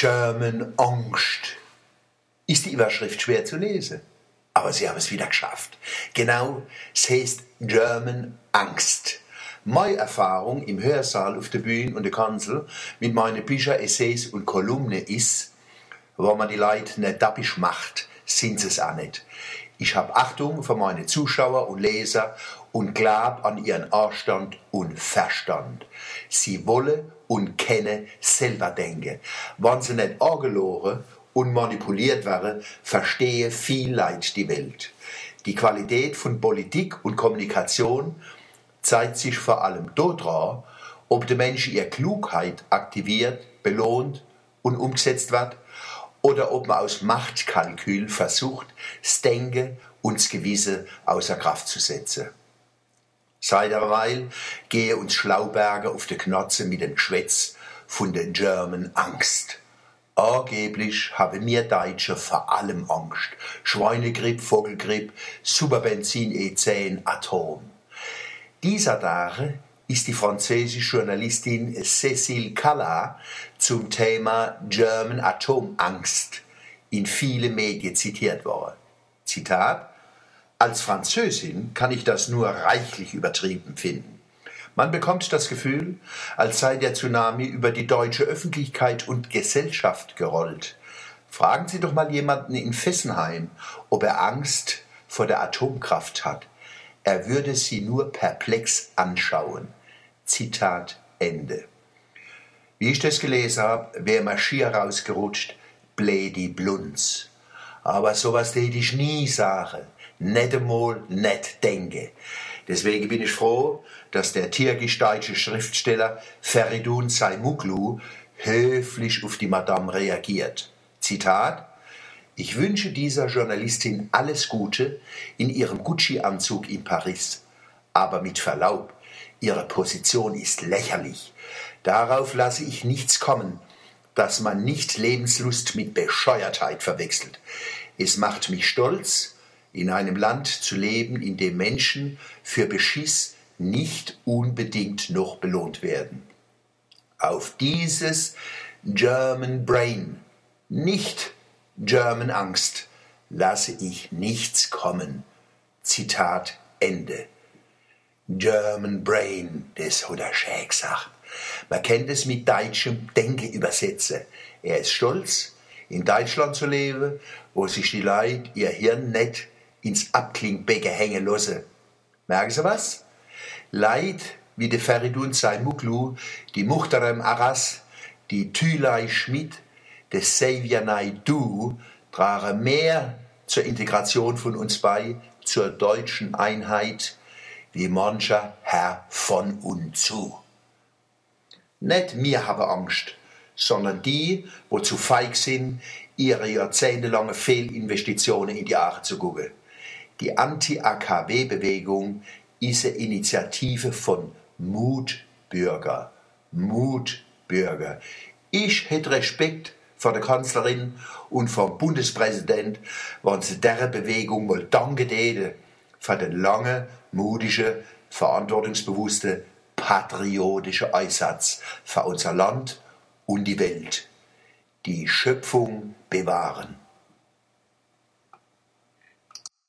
German Angst. Ist die Überschrift schwer zu lesen? Aber sie haben es wieder geschafft. Genau, es heißt German Angst. Meine Erfahrung im Hörsaal auf der Bühne und der Kanzel mit meinen Büchern, Essays und Kolumnen ist, wenn man die Leute nicht dappisch macht, sind sie es auch nicht. Ich habe Achtung für meine Zuschauer und Leser und glaub an ihren Anstand und Verstand. Sie wollen und kennen selber denken. Wenn sie nicht angelogen und manipuliert werden, verstehe viel Leid die Welt. Die Qualität von Politik und Kommunikation zeigt sich vor allem daran, ob der Mensch ihre Klugheit aktiviert, belohnt und umgesetzt wird, oder ob man aus Machtkalkül versucht, das Denken und das Gewisse außer Kraft zu setzen. Seit einer Weile gehe uns Schlauberger auf die Knotze mit dem Geschwätz von den German Angst. Angeblich haben wir Deutsche vor allem Angst. Schweinegripp, Vogelgripp, Superbenzin E10, Atom. Dieser Tage ist die französische Journalistin Cécile Calla zum Thema German Atomangst in viele Medien zitiert worden. Zitat als Französin kann ich das nur reichlich übertrieben finden. Man bekommt das Gefühl, als sei der Tsunami über die deutsche Öffentlichkeit und Gesellschaft gerollt. Fragen Sie doch mal jemanden in Fessenheim, ob er Angst vor der Atomkraft hat. Er würde sie nur perplex anschauen. Zitat Ende. Wie ich das gelesen habe, wäre mir schier rausgerutscht, Blädi Blunz. Aber sowas täte ich nie sagen nicht einmal nicht denken. Deswegen bin ich froh, dass der türkisch-deutsche Schriftsteller Feridun Saimuglu höflich auf die Madame reagiert. Zitat Ich wünsche dieser Journalistin alles Gute in ihrem Gucci-Anzug in Paris. Aber mit Verlaub, ihre Position ist lächerlich. Darauf lasse ich nichts kommen, dass man nicht Lebenslust mit Bescheuertheit verwechselt. Es macht mich stolz, in einem Land zu leben, in dem Menschen für Beschiss nicht unbedingt noch belohnt werden. Auf dieses German Brain, nicht German Angst, lasse ich nichts kommen. Zitat Ende. German Brain, das hat er schön gesagt. Man kennt es mit deutschem Denke übersetzen. Er ist stolz, in Deutschland zu leben, wo sich die Leute ihr Hirn nicht ins Abklingbecken hängen lassen. Merken Sie was? Leid wie de Feridun Saimuklu, die Muchterem Aras, die Thülei Schmidt, de Xavier Naidu tragen mehr zur Integration von uns bei, zur deutschen Einheit, wie mancher Herr von uns zu. Nicht mir habe Angst, sondern die, wo zu feig sind, ihre jahrzehntelange Fehlinvestitionen in die Aare zu gucken. Die Anti-AKW-Bewegung ist eine Initiative von Mutbürger. Mutbürger. Ich hätte Respekt vor der Kanzlerin und vom Bundespräsident, wenn sie der Bewegung mal danke täte für den langen, mutigen, verantwortungsbewussten, patriotischen Einsatz für unser Land und die Welt. Die Schöpfung bewahren.